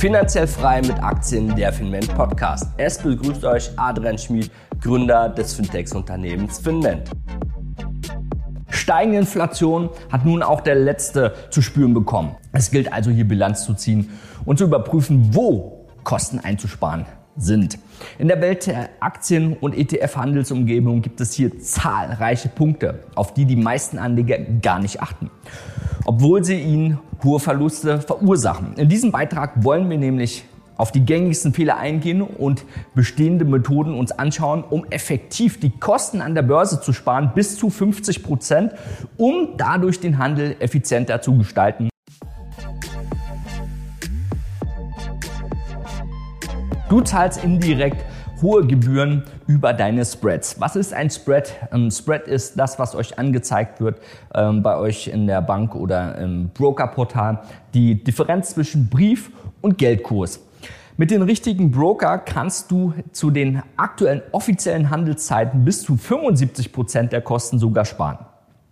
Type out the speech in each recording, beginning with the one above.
Finanziell frei mit Aktien, der Finment Podcast. Es begrüßt euch Adrian Schmid, Gründer des Fintechs-Unternehmens Finment. Steigende Inflation hat nun auch der Letzte zu spüren bekommen. Es gilt also hier Bilanz zu ziehen und zu überprüfen, wo Kosten einzusparen sind. In der Welt der Aktien- und ETF-Handelsumgebung gibt es hier zahlreiche Punkte, auf die die meisten Anleger gar nicht achten, obwohl sie ihnen hohe Verluste verursachen. In diesem Beitrag wollen wir nämlich auf die gängigsten Fehler eingehen und bestehende Methoden uns anschauen, um effektiv die Kosten an der Börse zu sparen bis zu 50 Prozent, um dadurch den Handel effizienter zu gestalten. Du zahlst indirekt hohe Gebühren über deine Spreads. Was ist ein Spread? Ein Spread ist das, was euch angezeigt wird ähm, bei euch in der Bank oder im Brokerportal. Die Differenz zwischen Brief und Geldkurs. Mit den richtigen Broker kannst du zu den aktuellen offiziellen Handelszeiten bis zu 75 Prozent der Kosten sogar sparen.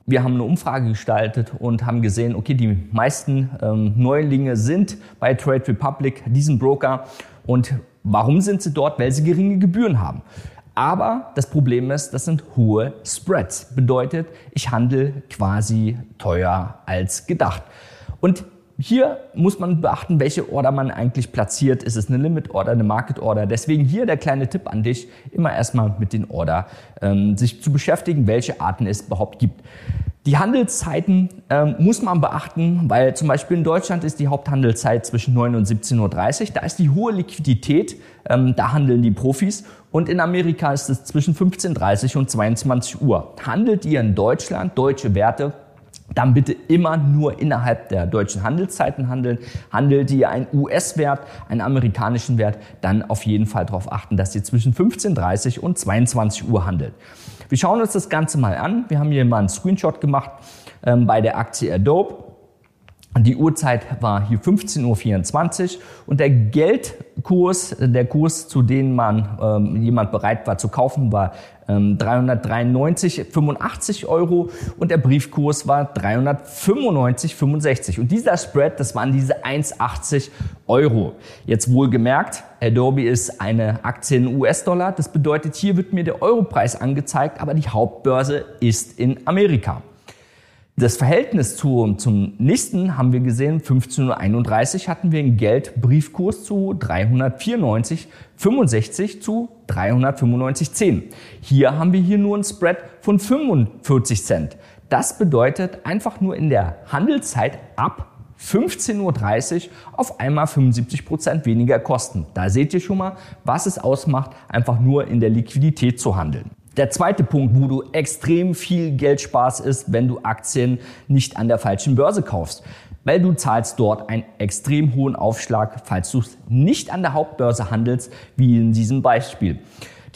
Wir haben eine Umfrage gestaltet und haben gesehen, okay, die meisten ähm, Neulinge sind bei Trade Republic, diesem Broker. Und warum sind sie dort? Weil sie geringe Gebühren haben. Aber das Problem ist, das sind hohe Spreads. Bedeutet, ich handle quasi teuer als gedacht. Und hier muss man beachten, welche Order man eigentlich platziert. Ist es eine Limit Order, eine Market Order? Deswegen hier der kleine Tipp an dich, immer erstmal mit den Order ähm, sich zu beschäftigen, welche Arten es überhaupt gibt. Die Handelszeiten ähm, muss man beachten, weil zum Beispiel in Deutschland ist die Haupthandelszeit zwischen 9 und 17.30 Uhr. Da ist die hohe Liquidität, ähm, da handeln die Profis. Und in Amerika ist es zwischen 15.30 Uhr und 22 Uhr. Handelt ihr in Deutschland deutsche Werte, dann bitte immer nur innerhalb der deutschen Handelszeiten handeln. Handelt ihr einen US-Wert, einen amerikanischen Wert, dann auf jeden Fall darauf achten, dass ihr zwischen 15.30 und 22 Uhr handelt. Wir schauen uns das Ganze mal an. Wir haben hier mal einen Screenshot gemacht ähm, bei der Aktie Adobe. Die Uhrzeit war hier 15.24 Uhr und der Geldkurs, der Kurs, zu dem man ähm, jemand bereit war zu kaufen, war ähm, 393,85 Euro und der Briefkurs war 395,65. Und dieser Spread, das waren diese 1,80 Euro. Jetzt wohlgemerkt, Adobe ist eine Aktie in US-Dollar. Das bedeutet, hier wird mir der Europreis angezeigt, aber die Hauptbörse ist in Amerika. Das Verhältnis zu, zum nächsten haben wir gesehen, 15.31 Uhr hatten wir einen Geldbriefkurs zu 394,65 zu 395,10. Hier haben wir hier nur einen Spread von 45 Cent. Das bedeutet einfach nur in der Handelszeit ab 15.30 Uhr auf einmal 75 Prozent weniger Kosten. Da seht ihr schon mal, was es ausmacht, einfach nur in der Liquidität zu handeln. Der zweite Punkt, wo du extrem viel Geld sparst, ist, wenn du Aktien nicht an der falschen Börse kaufst. Weil du zahlst dort einen extrem hohen Aufschlag, falls du es nicht an der Hauptbörse handelst, wie in diesem Beispiel.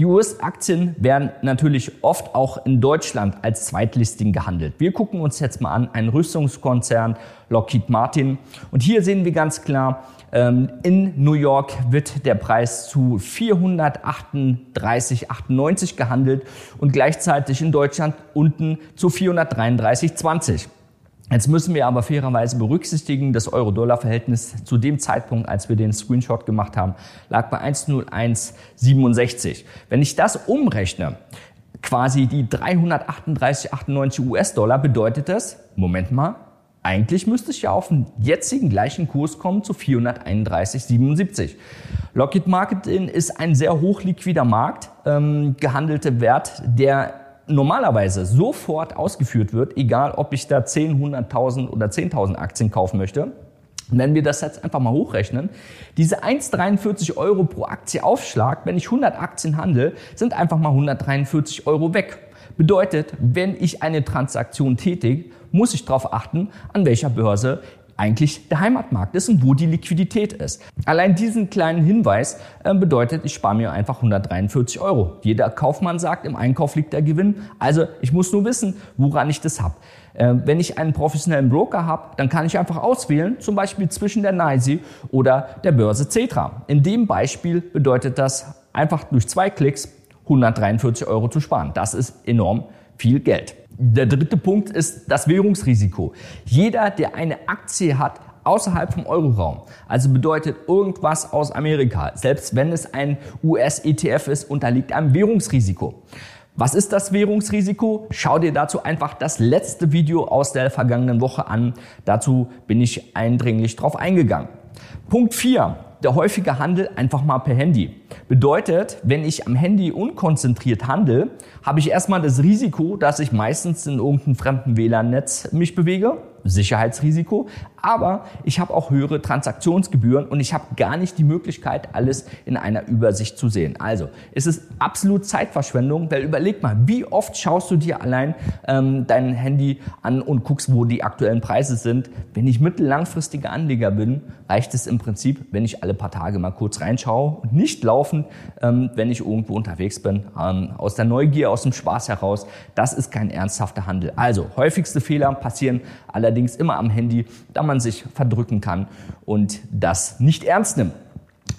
Die US-Aktien werden natürlich oft auch in Deutschland als Zweitlisting gehandelt. Wir gucken uns jetzt mal an, einen Rüstungskonzern, Lockheed Martin. Und hier sehen wir ganz klar, ähm, in New York wird der Preis zu 438,98 gehandelt und gleichzeitig in Deutschland unten zu 433,20. Jetzt müssen wir aber fairerweise berücksichtigen, das Euro-Dollar-Verhältnis zu dem Zeitpunkt, als wir den Screenshot gemacht haben, lag bei 1,0167. Wenn ich das umrechne, quasi die 338,98 US-Dollar, bedeutet das, Moment mal, eigentlich müsste ich ja auf den jetzigen gleichen Kurs kommen zu 431,77. Lockheed Marketing ist ein sehr hochliquider Markt, ähm, gehandelte Wert, der normalerweise sofort ausgeführt wird, egal ob ich da 10, 100.000 oder 10.000 Aktien kaufen möchte. Wenn wir das jetzt einfach mal hochrechnen, diese 1,43 Euro pro Aktie Aufschlag, wenn ich 100 Aktien handle, sind einfach mal 143 Euro weg. Bedeutet, wenn ich eine Transaktion tätige, muss ich darauf achten, an welcher Börse eigentlich der Heimatmarkt ist und wo die Liquidität ist. Allein diesen kleinen Hinweis äh, bedeutet, ich spare mir einfach 143 Euro. Jeder Kaufmann sagt, im Einkauf liegt der Gewinn. Also ich muss nur wissen, woran ich das habe. Äh, wenn ich einen professionellen Broker habe, dann kann ich einfach auswählen, zum Beispiel zwischen der NYSE oder der Börse Cetra. In dem Beispiel bedeutet das einfach durch zwei Klicks 143 Euro zu sparen. Das ist enorm viel Geld. Der dritte Punkt ist das Währungsrisiko. Jeder, der eine Aktie hat außerhalb vom Euroraum. Also bedeutet irgendwas aus Amerika, selbst wenn es ein US-ETF ist, unterliegt einem Währungsrisiko. Was ist das Währungsrisiko? Schau dir dazu einfach das letzte Video aus der vergangenen Woche an. Dazu bin ich eindringlich drauf eingegangen. Punkt 4. Der häufige Handel einfach mal per Handy. Bedeutet, wenn ich am Handy unkonzentriert handle, habe ich erstmal das Risiko, dass ich meistens in irgendeinem fremden WLAN-Netz mich bewege Sicherheitsrisiko, aber ich habe auch höhere Transaktionsgebühren und ich habe gar nicht die Möglichkeit, alles in einer Übersicht zu sehen. Also es ist absolut Zeitverschwendung, weil überleg mal, wie oft schaust du dir allein ähm, dein Handy an und guckst, wo die aktuellen Preise sind. Wenn ich mittellangfristiger Anleger bin, reicht es im Prinzip, wenn ich alle paar Tage mal kurz reinschaue und nicht laufen, ähm, wenn ich irgendwo unterwegs bin, aus der Neugier, aus dem Spaß heraus. Das ist kein ernsthafter Handel. Also häufigste Fehler passieren allerdings immer am Handy, da man sich verdrücken kann und das nicht ernst nimmt.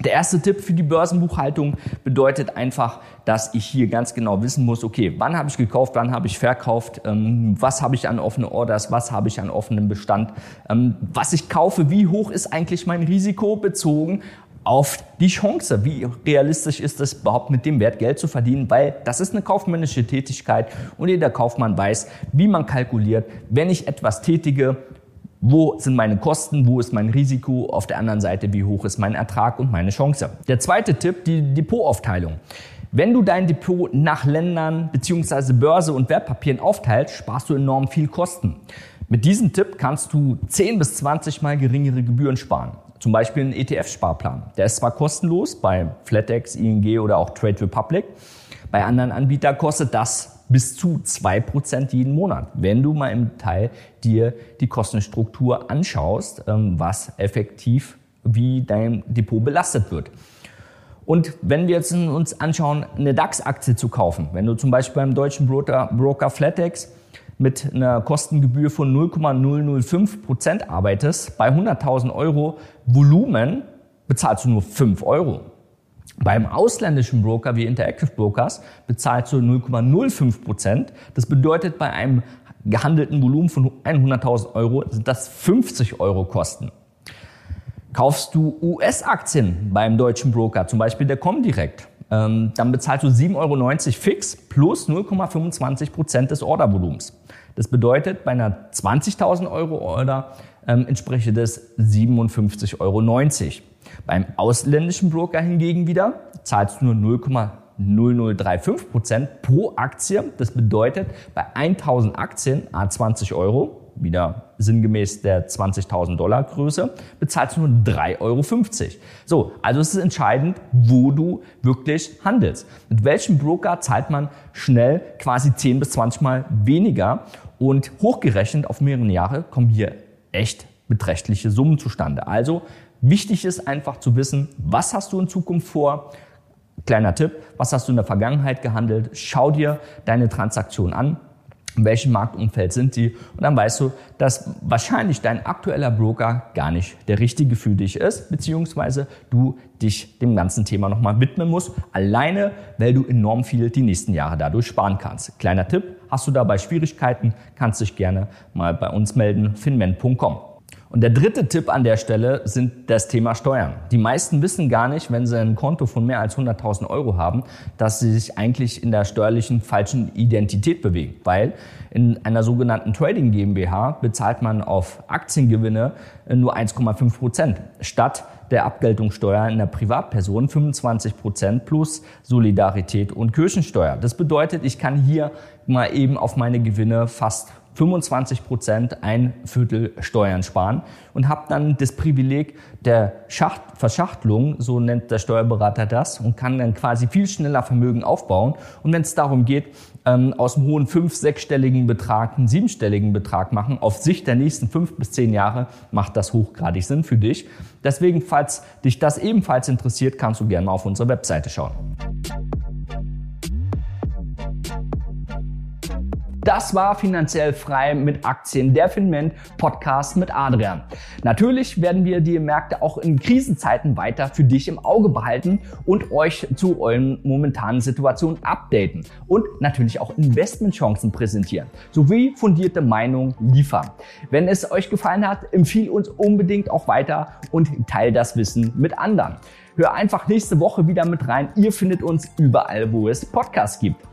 Der erste Tipp für die Börsenbuchhaltung bedeutet einfach, dass ich hier ganz genau wissen muss, okay, wann habe ich gekauft, wann habe ich verkauft, ähm, was habe ich an offene Orders, was habe ich an offenem Bestand, ähm, was ich kaufe, wie hoch ist eigentlich mein Risiko bezogen auf die Chance. Wie realistisch ist es überhaupt mit dem Wert Geld zu verdienen? Weil das ist eine kaufmännische Tätigkeit und jeder Kaufmann weiß, wie man kalkuliert, wenn ich etwas tätige, wo sind meine Kosten, wo ist mein Risiko, auf der anderen Seite, wie hoch ist mein Ertrag und meine Chance. Der zweite Tipp, die Depotaufteilung. Wenn du dein Depot nach Ländern bzw. Börse und Wertpapieren aufteilst, sparst du enorm viel Kosten. Mit diesem Tipp kannst du 10 bis 20 mal geringere Gebühren sparen. Zum Beispiel ein ETF-Sparplan. Der ist zwar kostenlos bei FlatEx, ING oder auch Trade Republic. Bei anderen Anbietern kostet das bis zu 2% jeden Monat, wenn du mal im Teil dir die Kostenstruktur anschaust, ähm, was effektiv wie dein Depot belastet wird. Und wenn wir jetzt uns anschauen, eine DAX-Aktie zu kaufen, wenn du zum Beispiel beim deutschen Broker, Broker Flatex mit einer Kostengebühr von 0,005 Prozent arbeitest, bei 100.000 Euro Volumen bezahlst du nur 5 Euro. Beim ausländischen Broker wie Interactive Brokers bezahlst du 0,05 Prozent. Das bedeutet, bei einem gehandelten Volumen von 100.000 Euro sind das 50 Euro Kosten. Kaufst du US-Aktien beim deutschen Broker, zum Beispiel der Comdirect, dann bezahlst du 7,90 Euro fix plus 0,25 Prozent des Ordervolumens. Das bedeutet, bei einer 20.000 Euro Order ähm, entspricht das 57,90 Euro. Beim ausländischen Broker hingegen wieder zahlst du nur 0,0035 Prozent pro Aktie. Das bedeutet, bei 1000 Aktien, a 20 Euro, wieder sinngemäß der 20.000 Dollar Größe, bezahlst du nur 3,50 Euro. So, also es ist entscheidend, wo du wirklich handelst. Mit welchem Broker zahlt man schnell quasi 10 bis 20 Mal weniger und hochgerechnet auf mehrere Jahre kommen hier echt beträchtliche Summen zustande. Also wichtig ist einfach zu wissen, was hast du in Zukunft vor, Kleiner Tipp, was hast du in der Vergangenheit gehandelt? Schau dir deine Transaktion an in welchem Marktumfeld sind sie und dann weißt du, dass wahrscheinlich dein aktueller Broker gar nicht der richtige für dich ist, beziehungsweise du dich dem ganzen Thema nochmal widmen musst, alleine, weil du enorm viel die nächsten Jahre dadurch sparen kannst. Kleiner Tipp, hast du dabei Schwierigkeiten, kannst dich gerne mal bei uns melden, finment.com. Und der dritte Tipp an der Stelle sind das Thema Steuern. Die meisten wissen gar nicht, wenn sie ein Konto von mehr als 100.000 Euro haben, dass sie sich eigentlich in der steuerlichen falschen Identität bewegen. Weil in einer sogenannten Trading GmbH bezahlt man auf Aktiengewinne nur 1,5 Prozent statt der Abgeltungssteuer in der Privatperson 25 Prozent plus Solidarität und Kirchensteuer. Das bedeutet, ich kann hier mal eben auf meine Gewinne fast 25 Prozent, ein Viertel Steuern sparen und habe dann das Privileg der Schacht Verschachtelung, so nennt der Steuerberater das, und kann dann quasi viel schneller Vermögen aufbauen. Und wenn es darum geht, ähm, aus dem hohen fünf-, sechsstelligen Betrag einen siebenstelligen Betrag machen, auf Sicht der nächsten fünf bis zehn Jahre, macht das hochgradig Sinn für dich. Deswegen, falls dich das ebenfalls interessiert, kannst du gerne mal auf unsere Webseite schauen. Das war finanziell frei mit Aktien, der Finment Podcast mit Adrian. Natürlich werden wir die Märkte auch in Krisenzeiten weiter für dich im Auge behalten und euch zu euren momentanen Situationen updaten und natürlich auch Investmentchancen präsentieren sowie fundierte Meinungen liefern. Wenn es euch gefallen hat, empfiehl uns unbedingt auch weiter und teil das Wissen mit anderen. Hör einfach nächste Woche wieder mit rein. Ihr findet uns überall, wo es Podcasts gibt.